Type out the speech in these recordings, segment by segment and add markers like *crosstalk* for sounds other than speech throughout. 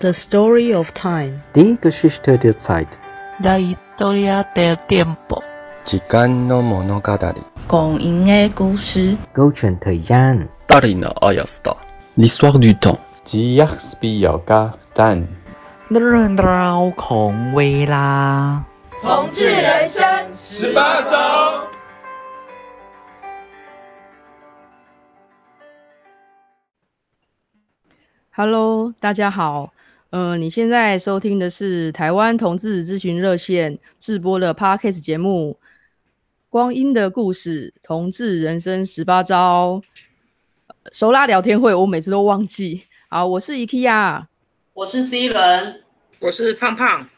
The Story of Time. Die Geschichte der Zeit. La historia del tiempo. 时间の物語。光阴的故事。勾选 thời gian. Darina Ayasta. L'histoire du temps. 吉亚斯比亚嘎蛋。日绕空位啦。同志人生十八招。Hello，大家好。呃，你现在收听的是台湾同志咨询热线直播的 Podcast 节目《光阴的故事：同志人生十八招》。手拉聊天会，我每次都忘记。好，我是 IKEA，我是 C 人，我是胖胖。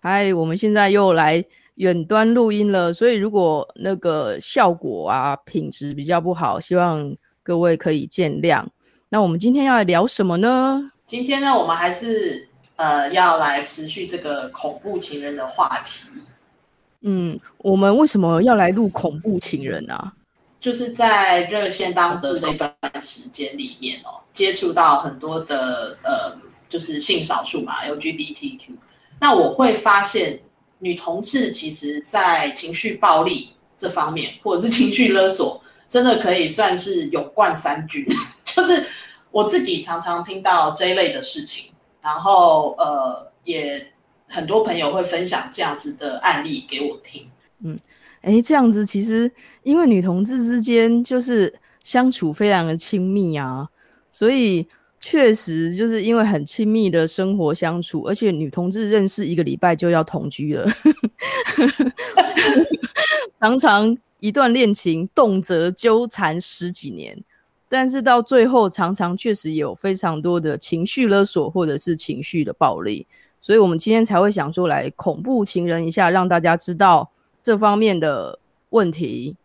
嗨，我们现在又来远端录音了，所以如果那个效果啊品质比较不好，希望各位可以见谅。那我们今天要来聊什么呢？今天呢，我们还是呃要来持续这个恐怖情人的话题。嗯，我们为什么要来录恐怖情人啊？就是在热线当中这段时间里面哦，接触到很多的呃，就是性少数嘛，LGBTQ。那我会发现，女同志其实在情绪暴力这方面，或者是情绪勒索，真的可以算是勇冠三军，*laughs* 就是。我自己常常听到这一类的事情，然后呃也很多朋友会分享这样子的案例给我听。嗯，诶，这样子其实因为女同志之间就是相处非常的亲密啊，所以确实就是因为很亲密的生活相处，而且女同志认识一个礼拜就要同居了，*laughs* 常常一段恋情动辄纠缠十几年。但是到最后，常常确实有非常多的情绪勒索或者是情绪的暴力，所以我们今天才会想说来恐怖情人一下，让大家知道这方面的问题。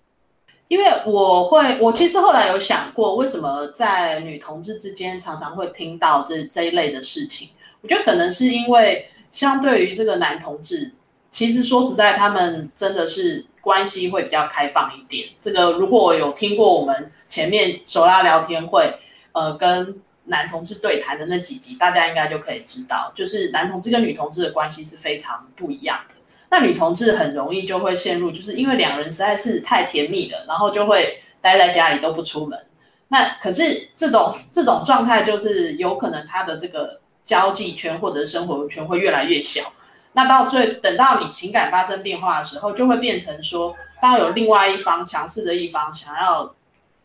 因为我会，我其实后来有想过，为什么在女同志之间常常会听到这这一类的事情？我觉得可能是因为相对于这个男同志，其实说实在，他们真的是关系会比较开放一点。这个如果有听过我们。前面手拉聊天会，呃，跟男同志对谈的那几集，大家应该就可以知道，就是男同志跟女同志的关系是非常不一样的。那女同志很容易就会陷入，就是因为两人实在是太甜蜜了，然后就会待在家里都不出门。那可是这种这种状态，就是有可能他的这个交际圈或者是生活圈会越来越小。那到最等到你情感发生变化的时候，就会变成说，当有另外一方强势的一方想要。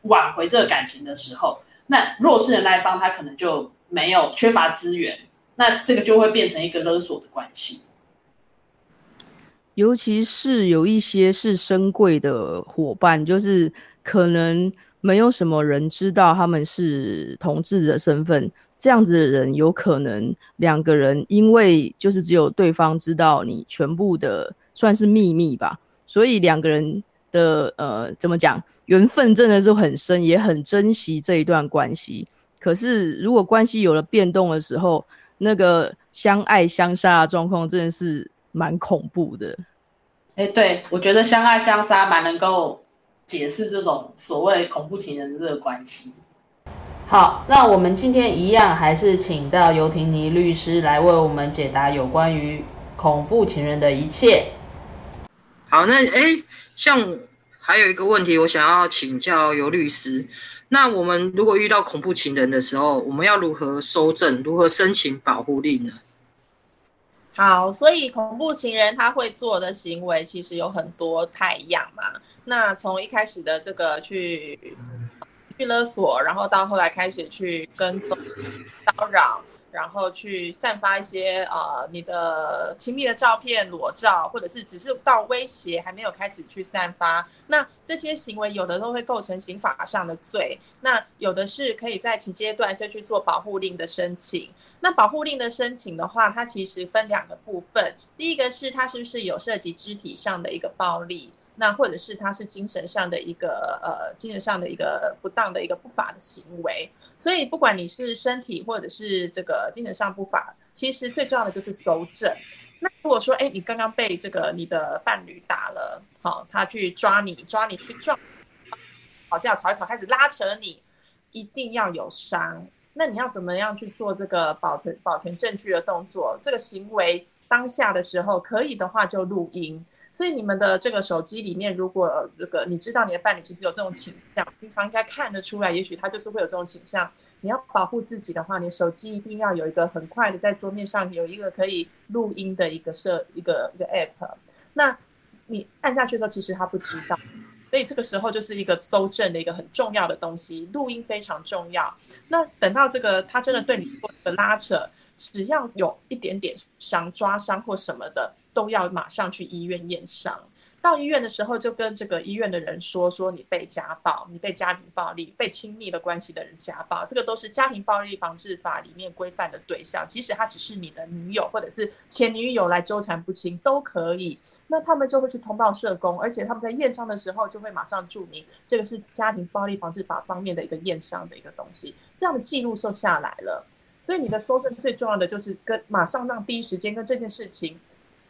挽回这个感情的时候，那弱势的那一方他可能就没有缺乏资源，那这个就会变成一个勒索的关系。尤其是有一些是深柜的伙伴，就是可能没有什么人知道他们是同志的身份，这样子的人有可能两个人因为就是只有对方知道你全部的算是秘密吧，所以两个人。的呃，怎么讲？缘分真的是很深，也很珍惜这一段关系。可是如果关系有了变动的时候，那个相爱相杀的状况真的是蛮恐怖的。哎，对，我觉得相爱相杀蛮能够解释这种所谓恐怖情人的这个关系。好，那我们今天一样还是请到尤婷妮律师来为我们解答有关于恐怖情人的一切。好，那哎。像还有一个问题，我想要请教尤律师。那我们如果遇到恐怖情人的时候，我们要如何收证，如何申请保护令呢？好，所以恐怖情人他会做的行为其实有很多太一样嘛。那从一开始的这个去去勒索，然后到后来开始去跟踪骚扰。然后去散发一些呃你的亲密的照片裸照，或者是只是到威胁还没有开始去散发，那这些行为有的都会构成刑法上的罪，那有的是可以在此阶段就去做保护令的申请。那保护令的申请的话，它其实分两个部分，第一个是它是不是有涉及肢体上的一个暴力，那或者是它是精神上的一个呃精神上的一个不当的一个不法的行为。所以不管你是身体或者是这个精神上不法，其实最重要的就是搜证。那如果说，哎，你刚刚被这个你的伴侣打了，好，他去抓你，抓你去撞，吵架吵一吵，开始拉扯你，一定要有伤，那你要怎么样去做这个保存保存证据的动作？这个行为当下的时候可以的话就录音。所以你们的这个手机里面，如果这个你知道你的伴侣其实有这种倾向，平常应该看得出来，也许他就是会有这种倾向。你要保护自己的话，你手机一定要有一个很快的在桌面上有一个可以录音的一个设一个一个 app。那你按下去的时候，其实他不知道。所以这个时候就是一个搜证的一个很重要的东西，录音非常重要。那等到这个他真的对你做一个拉扯，只要有一点点伤、抓伤或什么的，都要马上去医院验伤。到医院的时候，就跟这个医院的人说，说你被家暴，你被家庭暴力、被亲密的关系的人家暴，这个都是家庭暴力防治法里面规范的对象。即使他只是你的女友或者是前女友来纠缠不清都可以。那他们就会去通报社工，而且他们在验伤的时候就会马上注明这个是家庭暴力防治法方面的一个验伤的一个东西，这样的记录就下来了。所以你的搜证最重要的就是跟马上让第一时间跟这件事情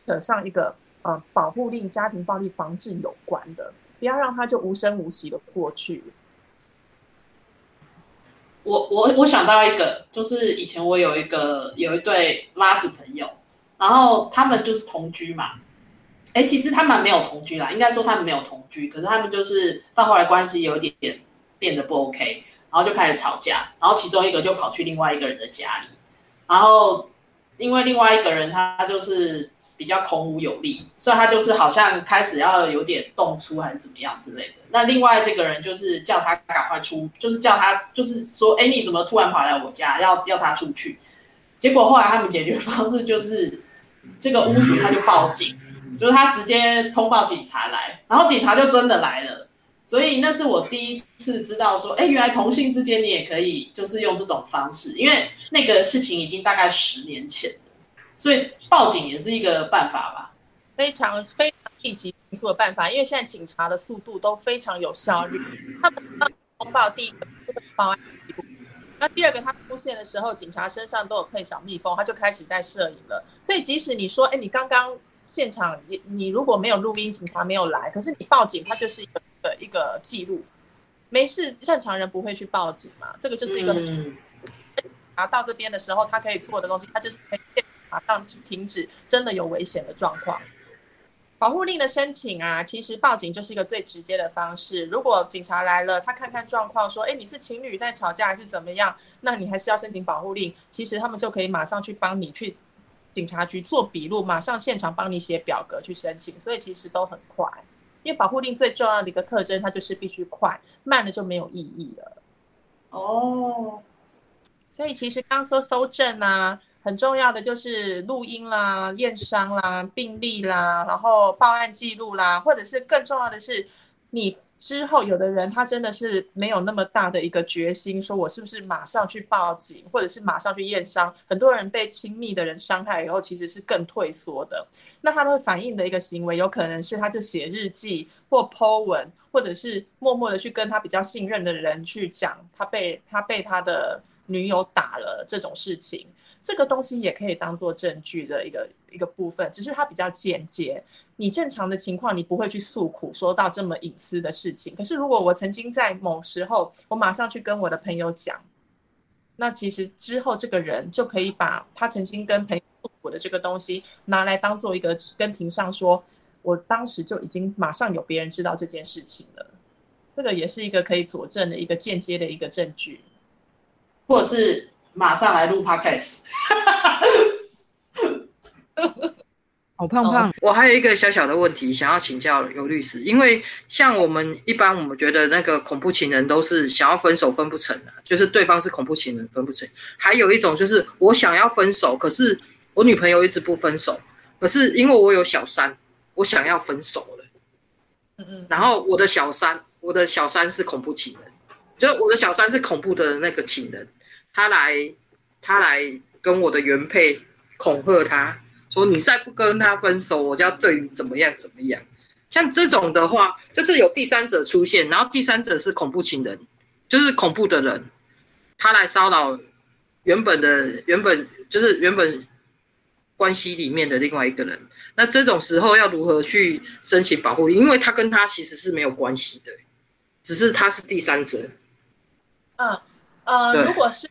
扯上一个。呃，保护令、家庭暴力防治有关的，不要让他就无声无息的过去。我我我想到一个，就是以前我有一个有一对拉子朋友，然后他们就是同居嘛。哎，其实他们没有同居啦，应该说他们没有同居，可是他们就是到后来关系有一点点变得不 OK，然后就开始吵架，然后其中一个就跑去另外一个人的家里，然后因为另外一个人他就是。比较孔武有力，所以他就是好像开始要有点动粗还是怎么样之类的。那另外这个人就是叫他赶快出，就是叫他就是说，哎，你怎么突然跑来我家，要要他出去？结果后来他们解决方式就是这个屋主他就报警，就是他直接通报警察来，然后警察就真的来了。所以那是我第一次知道说，哎，原来同性之间你也可以就是用这种方式，因为那个事情已经大概十年前。所以报警也是一个办法吧，非常非常立即迅速的办法，因为现在警察的速度都非常有效率。他们通报第一个这个报案记录，那第二个他出现的时候，警察身上都有配小蜜蜂，他就开始在摄影了。所以即使你说，哎，你刚刚现场你你如果没有录音，警察没有来，可是你报警，他就是一个一个记录。没事，正常人不会去报警嘛，这个就是一个很。嗯。拿到这边的时候，他可以做的东西，他就是可以。马上停止，真的有危险的状况。保护令的申请啊，其实报警就是一个最直接的方式。如果警察来了，他看看状况，说，哎，你是情侣在吵架还是怎么样？那你还是要申请保护令。其实他们就可以马上去帮你去警察局做笔录，马上现场帮你写表格去申请。所以其实都很快，因为保护令最重要的一个特征，它就是必须快，慢了就没有意义了。哦，所以其实刚说搜证啊。很重要的就是录音啦、验伤啦、病历啦，然后报案记录啦，或者是更重要的是，你之后有的人他真的是没有那么大的一个决心，说我是不是马上去报警，或者是马上去验伤。很多人被亲密的人伤害以后，其实是更退缩的。那他会反映的一个行为，有可能是他就写日记或 po 文，或者是默默的去跟他比较信任的人去讲，他被他被他的女友打了这种事情。这个东西也可以当做证据的一个一个部分，只是它比较间接。你正常的情况，你不会去诉苦，说到这么隐私的事情。可是如果我曾经在某时候，我马上去跟我的朋友讲，那其实之后这个人就可以把他曾经跟朋友诉苦的这个东西拿来当做一个跟庭上说，我当时就已经马上有别人知道这件事情了。这个也是一个可以佐证的一个间接的一个证据，或者是马上来录 Podcast。*laughs* 好胖胖，哦，我还有一个小小的问题想要请教尤律师，因为像我们一般我们觉得那个恐怖情人都是想要分手分不成的，就是对方是恐怖情人分不成。还有一种就是我想要分手，可是我女朋友一直不分手，可是因为我有小三，我想要分手了。嗯嗯。然后我的小三，我的小三是恐怖情人，就是我的小三是恐怖的那个情人，他来他来。跟我的原配恐吓他，说你再不跟他分手，我就要对你怎么样怎么样。像这种的话，就是有第三者出现，然后第三者是恐怖情人，就是恐怖的人，他来骚扰原本的原本就是原本关系里面的另外一个人。那这种时候要如何去申请保护？因为他跟他其实是没有关系的，只是他是第三者。嗯呃，如果是。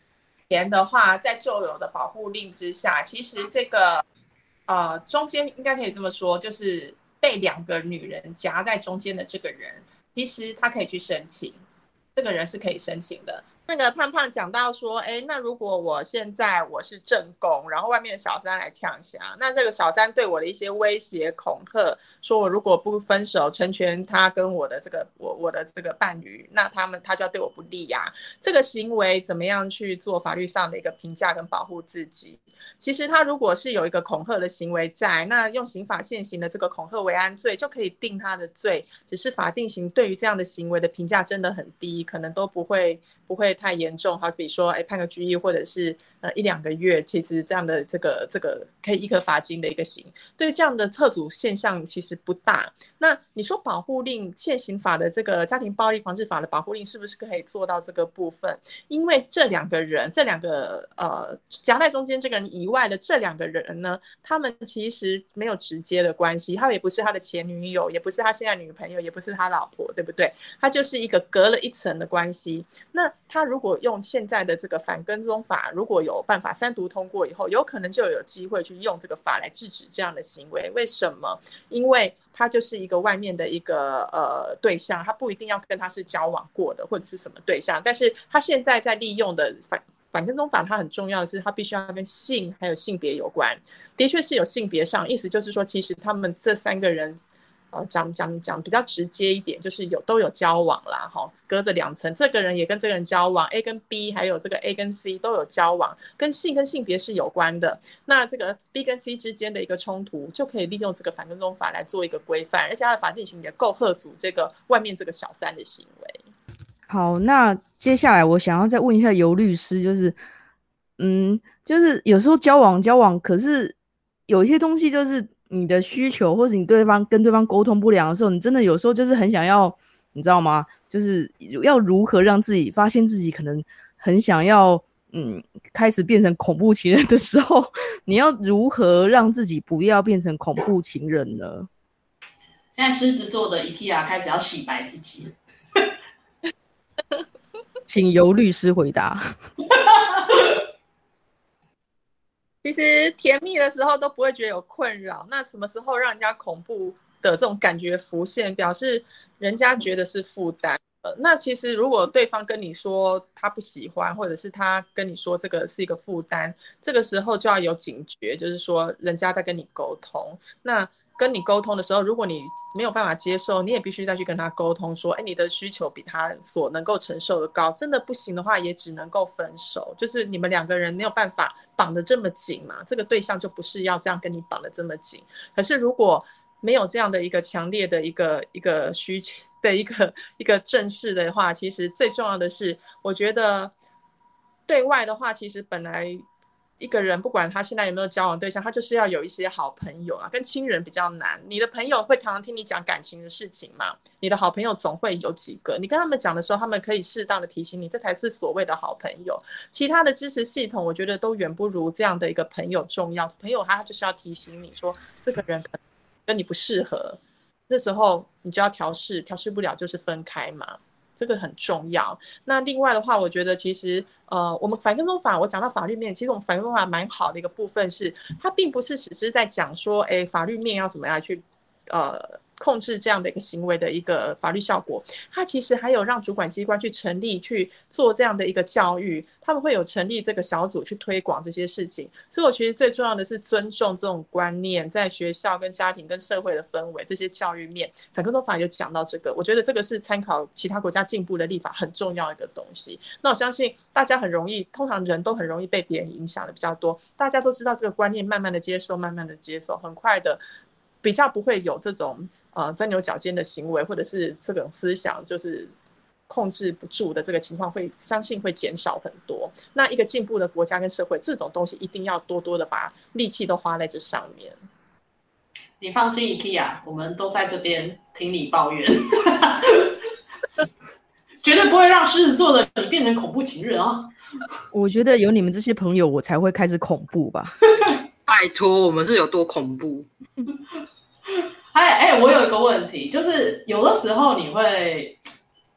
前的话，在旧有的保护令之下，其实这个呃中间应该可以这么说，就是被两个女人夹在中间的这个人，其实他可以去申请，这个人是可以申请的。那个胖胖讲到说，哎，那如果我现在我是正宫，然后外面的小三来呛虾，那这个小三对我的一些威胁恐吓，说我如果不分手成全他跟我的这个我我的这个伴侣，那他们他就要对我不利呀。这个行为怎么样去做法律上的一个评价跟保护自己？其实他如果是有一个恐吓的行为在，那用刑法现行的这个恐吓为安罪就可以定他的罪，只是法定刑对于这样的行为的评价真的很低，可能都不会不会。太严重，好比说，哎，判个拘役或者是呃一两个月，其实这样的这个这个可以一颗罚金的一个刑，对这样的特组现象其实不大。那你说保护令现行法的这个家庭暴力防治法的保护令是不是可以做到这个部分？因为这两个人，这两个呃夹在中间这个人以外的这两个人呢，他们其实没有直接的关系，他也不是他的前女友，也不是他现在女朋友，也不是他老婆，对不对？他就是一个隔了一层的关系。那他他。如果用现在的这个反跟踪法，如果有办法三读通过以后，有可能就有机会去用这个法来制止这样的行为。为什么？因为他就是一个外面的一个呃对象，他不一定要跟他是交往过的或者是什么对象，但是他现在在利用的反反跟踪法，它很重要的是，他必须要跟性还有性别有关。的确是有性别上，意思就是说，其实他们这三个人。呃，讲讲讲比较直接一点，就是有都有交往啦，哈，隔着两层，这个人也跟这个人交往，A 跟 B，还有这个 A 跟 C 都有交往，跟性跟性别是有关的。那这个 B 跟 C 之间的一个冲突，就可以利用这个反跟踪法来做一个规范，而且它的法定刑也够吓阻这个外面这个小三的行为。好，那接下来我想要再问一下游律师，就是，嗯，就是有时候交往交往，可是有一些东西就是。你的需求，或者你对方跟对方沟通不良的时候，你真的有时候就是很想要，你知道吗？就是要如何让自己发现自己可能很想要，嗯，开始变成恐怖情人的时候，*laughs* 你要如何让自己不要变成恐怖情人呢？现在狮子座的 IKEA 开始要洗白自己，*laughs* 请由律师回答。*laughs* 其实甜蜜的时候都不会觉得有困扰，那什么时候让人家恐怖的这种感觉浮现，表示人家觉得是负担。呃，那其实如果对方跟你说他不喜欢，或者是他跟你说这个是一个负担，这个时候就要有警觉，就是说人家在跟你沟通。那跟你沟通的时候，如果你没有办法接受，你也必须再去跟他沟通，说，哎，你的需求比他所能够承受的高，真的不行的话，也只能够分手。就是你们两个人没有办法绑得这么紧嘛，这个对象就不是要这样跟你绑得这么紧。可是如果没有这样的一个强烈的一个一个需求的一个一个正式的话，其实最重要的是，我觉得对外的话，其实本来。一个人不管他现在有没有交往对象，他就是要有一些好朋友啊，跟亲人比较难。你的朋友会常常听你讲感情的事情嘛？你的好朋友总会有几个，你跟他们讲的时候，他们可以适当的提醒你，这才是所谓的好朋友。其他的支持系统，我觉得都远不如这样的一个朋友重要。朋友他就是要提醒你说，这个人跟你不适合，那时候你就要调试，调试不了就是分开嘛。这个很重要。那另外的话，我觉得其实呃，我们反跟踪法，我讲到法律面，其实我们反跟踪法蛮好的一个部分是，它并不是只是在讲说，哎，法律面要怎么样去呃。控制这样的一个行为的一个法律效果，它其实还有让主管机关去成立去做这样的一个教育，他们会有成立这个小组去推广这些事情。所以我其实最重要的是尊重这种观念，在学校跟家庭跟社会的氛围这些教育面，反跟踪法有讲到这个，我觉得这个是参考其他国家进步的立法很重要一个东西。那我相信大家很容易，通常人都很容易被别人影响的比较多，大家都知道这个观念，慢慢的接受，慢慢的接受，很快的。比较不会有这种呃钻牛角尖的行为，或者是这种思想就是控制不住的这个情况，会相信会减少很多。那一个进步的国家跟社会，这种东西一定要多多的把力气都花在这上面。你放心，IKEA，我们都在这边听你抱怨，*laughs* 绝对不会让狮子座的你变成恐怖情人哦！我觉得有你们这些朋友，我才会开始恐怖吧。*laughs* 拜托，我们是有多恐怖？*laughs* 哎哎，我有一个问题，就是有的时候你会，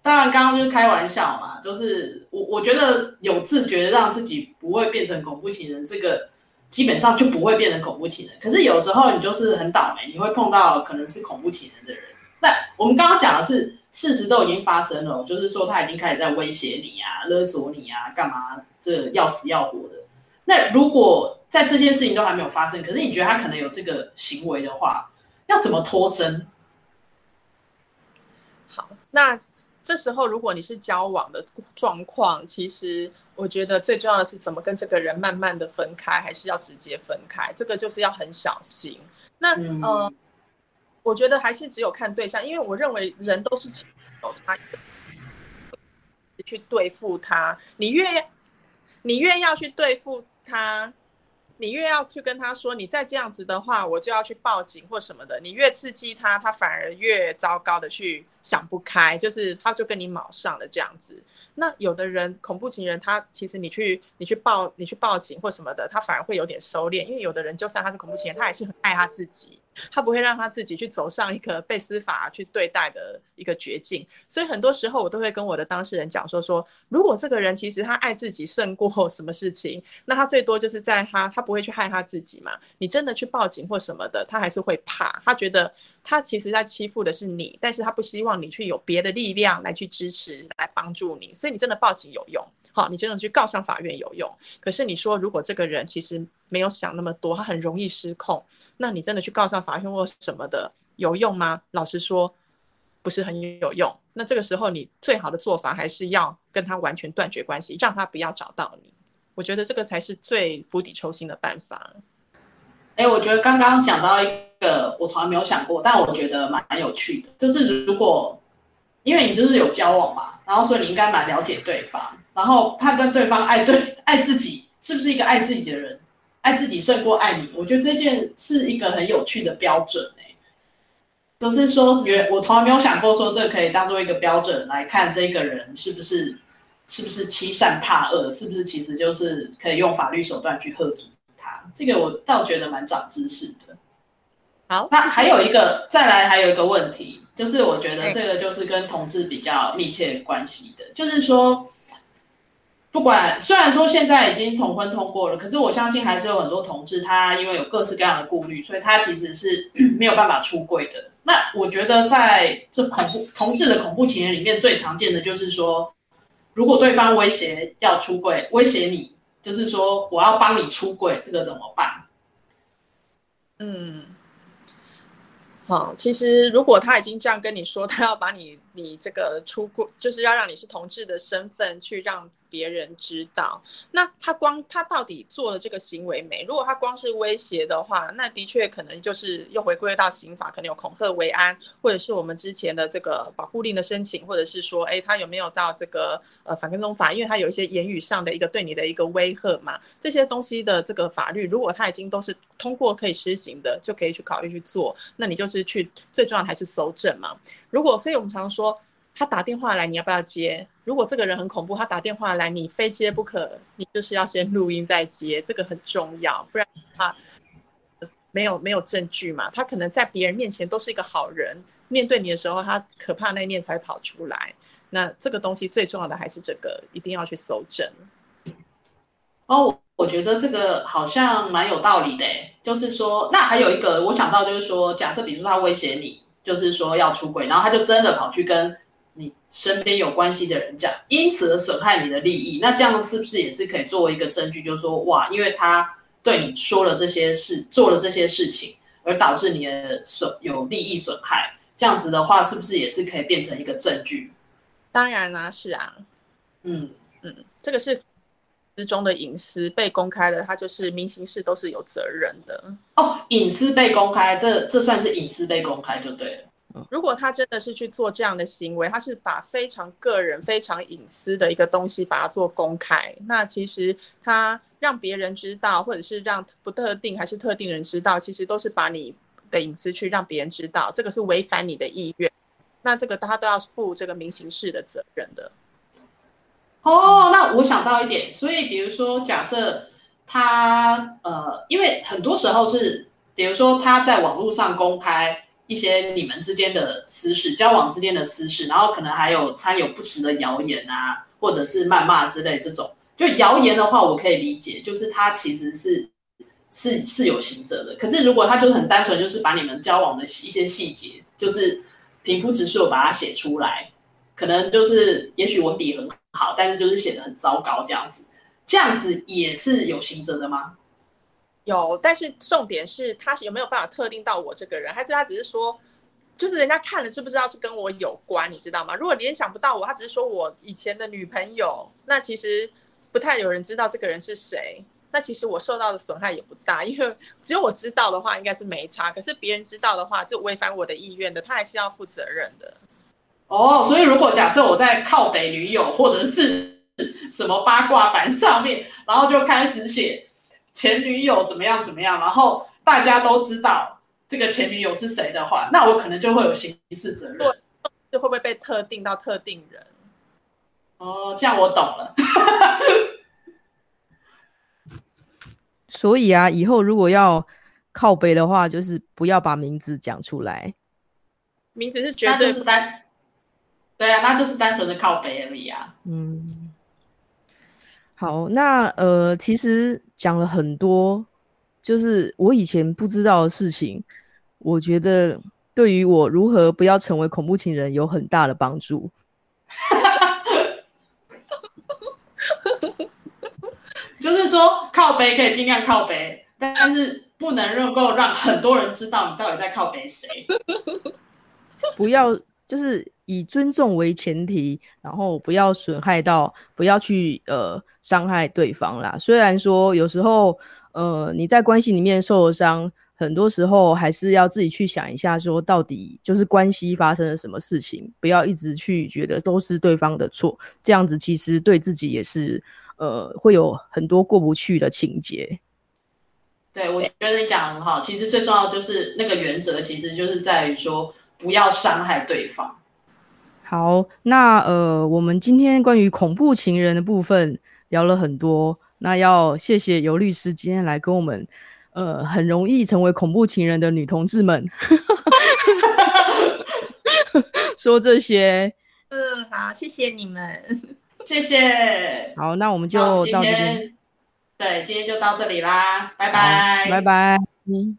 当然刚刚就是开玩笑嘛，就是我我觉得有自觉让自己不会变成恐怖情人，这个基本上就不会变成恐怖情人。可是有时候你就是很倒霉，你会碰到可能是恐怖情人的人。那我们刚刚讲的是事实都已经发生了，就是说他已经开始在威胁你啊、勒索你啊、干嘛这要死要活的。那如果在这件事情都还没有发生，可是你觉得他可能有这个行为的话，要怎么脱身？好，那这时候如果你是交往的状况，其实我觉得最重要的是怎么跟这个人慢慢的分开，还是要直接分开，这个就是要很小心。那、嗯、呃，我觉得还是只有看对象，因为我认为人都是有差异的，去对付他，你越你越要去对付他。你越要去跟他说，你再这样子的话，我就要去报警或什么的。你越刺激他，他反而越糟糕的去想不开，就是他就跟你卯上了这样子。那有的人恐怖情人，他其实你去你去报你去报警或什么的，他反而会有点收敛，因为有的人就算他是恐怖情人，他还是很爱他自己，他不会让他自己去走上一个被司法去对待的一个绝境。所以很多时候我都会跟我的当事人讲说说，如果这个人其实他爱自己胜过什么事情，那他最多就是在他他不会去害他自己嘛。你真的去报警或什么的，他还是会怕，他觉得。他其实在欺负的是你，但是他不希望你去有别的力量来去支持、来帮助你，所以你真的报警有用，好，你真的去告上法院有用。可是你说如果这个人其实没有想那么多，他很容易失控，那你真的去告上法院或什么的有用吗？老实说，不是很有用。那这个时候你最好的做法还是要跟他完全断绝关系，让他不要找到你。我觉得这个才是最釜底抽薪的办法。哎，我觉得刚刚讲到一个我从来没有想过，但我觉得蛮有趣的，就是如果因为你就是有交往嘛，然后所以你应该蛮了解对方，然后判断对方爱对爱自己是不是一个爱自己的人，爱自己胜过爱你，我觉得这件是一个很有趣的标准哎，就是说原我从来没有想过说这可以当做一个标准来看这个人是不是是不是欺善怕恶，是不是其实就是可以用法律手段去喝阻。这个我倒觉得蛮长知识的。好，那还有一个，再来还有一个问题，就是我觉得这个就是跟同志比较密切关系的，就是说，不管虽然说现在已经同婚通过了，可是我相信还是有很多同志他因为有各式各样的顾虑，所以他其实是 *clears throat* 没有办法出柜的。那我觉得在这恐怖同志的恐怖情人里面最常见的就是说，如果对方威胁要出柜，威胁你。就是说，我要帮你出柜，这个怎么办？嗯，好，其实如果他已经这样跟你说，他要把你你这个出柜，就是要让你是同志的身份去让。别人知道，那他光他到底做了这个行为没？如果他光是威胁的话，那的确可能就是又回归到刑法，可能有恐吓、为安，或者是我们之前的这个保护令的申请，或者是说，哎，他有没有到这个呃反跟踪法？因为他有一些言语上的一个对你的一个威吓嘛，这些东西的这个法律，如果他已经都是通过可以施行的，就可以去考虑去做。那你就是去最重要的还是搜证嘛。如果所以我们常说。他打电话来，你要不要接？如果这个人很恐怖，他打电话来，你非接不可，你就是要先录音再接，这个很重要，不然他没有没有证据嘛。他可能在别人面前都是一个好人，面对你的时候，他可怕那一面才跑出来。那这个东西最重要的还是这个，一定要去搜证。哦，我觉得这个好像蛮有道理的，就是说，那还有一个我想到就是说，假设比如说他威胁你，就是说要出轨，然后他就真的跑去跟。你身边有关系的人讲，因此而损害你的利益，那这样是不是也是可以作为一个证据，就是说，哇，因为他对你说了这些事，做了这些事情，而导致你的损有利益损害，这样子的话，是不是也是可以变成一个证据？当然啦，是啊，嗯嗯，这个是之中的隐私被公开了，他就是明星是都是有责任的。哦，隐私被公开，这这算是隐私被公开就对了。如果他真的是去做这样的行为，他是把非常个人、非常隐私的一个东西把它做公开，那其实他让别人知道，或者是让不特定还是特定人知道，其实都是把你的隐私去让别人知道，这个是违反你的意愿，那这个他都要负这个民刑事的责任的。哦，那我想到一点，所以比如说假设他呃，因为很多时候是，比如说他在网络上公开。一些你们之间的私事，交往之间的私事，然后可能还有掺有不实的谣言啊，或者是谩骂之类这种。就谣言的话，我可以理解，就是他其实是是是有刑责的。可是如果他就是很单纯，就是把你们交往的一些细节，就是平铺直叙把它写出来，可能就是也许文笔很好，但是就是写得很糟糕这样子，这样子也是有刑责的吗？有，但是重点是他是有没有办法特定到我这个人，还是他只是说，就是人家看了知不知道是跟我有关，你知道吗？如果联想不到我，他只是说我以前的女朋友，那其实不太有人知道这个人是谁，那其实我受到的损害也不大，因为只有我知道的话应该是没差，可是别人知道的话就违反我的意愿的，他还是要负责任的。哦，所以如果假设我在靠北女友或者是什么八卦版上面，然后就开始写。前女友怎么样怎么样，然后大家都知道这个前女友是谁的话，那我可能就会有刑事责任。对，就会不会被特定到特定人？哦，这样我懂了。*laughs* 所以啊，以后如果要靠背的话，就是不要把名字讲出来。名字是绝对是单。对啊，那就是单纯的靠背而已啊。嗯。好，那呃，其实讲了很多，就是我以前不知道的事情，我觉得对于我如何不要成为恐怖情人有很大的帮助。*laughs* 就是说靠北可以尽量靠北，但是不能能够让很多人知道你到底在靠北谁。不要。就是以尊重为前提，然后不要损害到，不要去呃伤害对方啦。虽然说有时候呃你在关系里面受了伤，很多时候还是要自己去想一下，说到底就是关系发生了什么事情，不要一直去觉得都是对方的错，这样子其实对自己也是呃会有很多过不去的情节。对，我觉得你讲很好，其实最重要就是那个原则，其实就是在于说。不要伤害对方。好，那呃，我们今天关于恐怖情人的部分聊了很多，那要谢谢尤律师今天来跟我们，呃，很容易成为恐怖情人的女同志们，*laughs* 说这些。*laughs* 嗯，好，谢谢你们，*laughs* 谢谢。好，那我们就到这边。对，今天就到这里啦，拜拜。拜拜。嗯。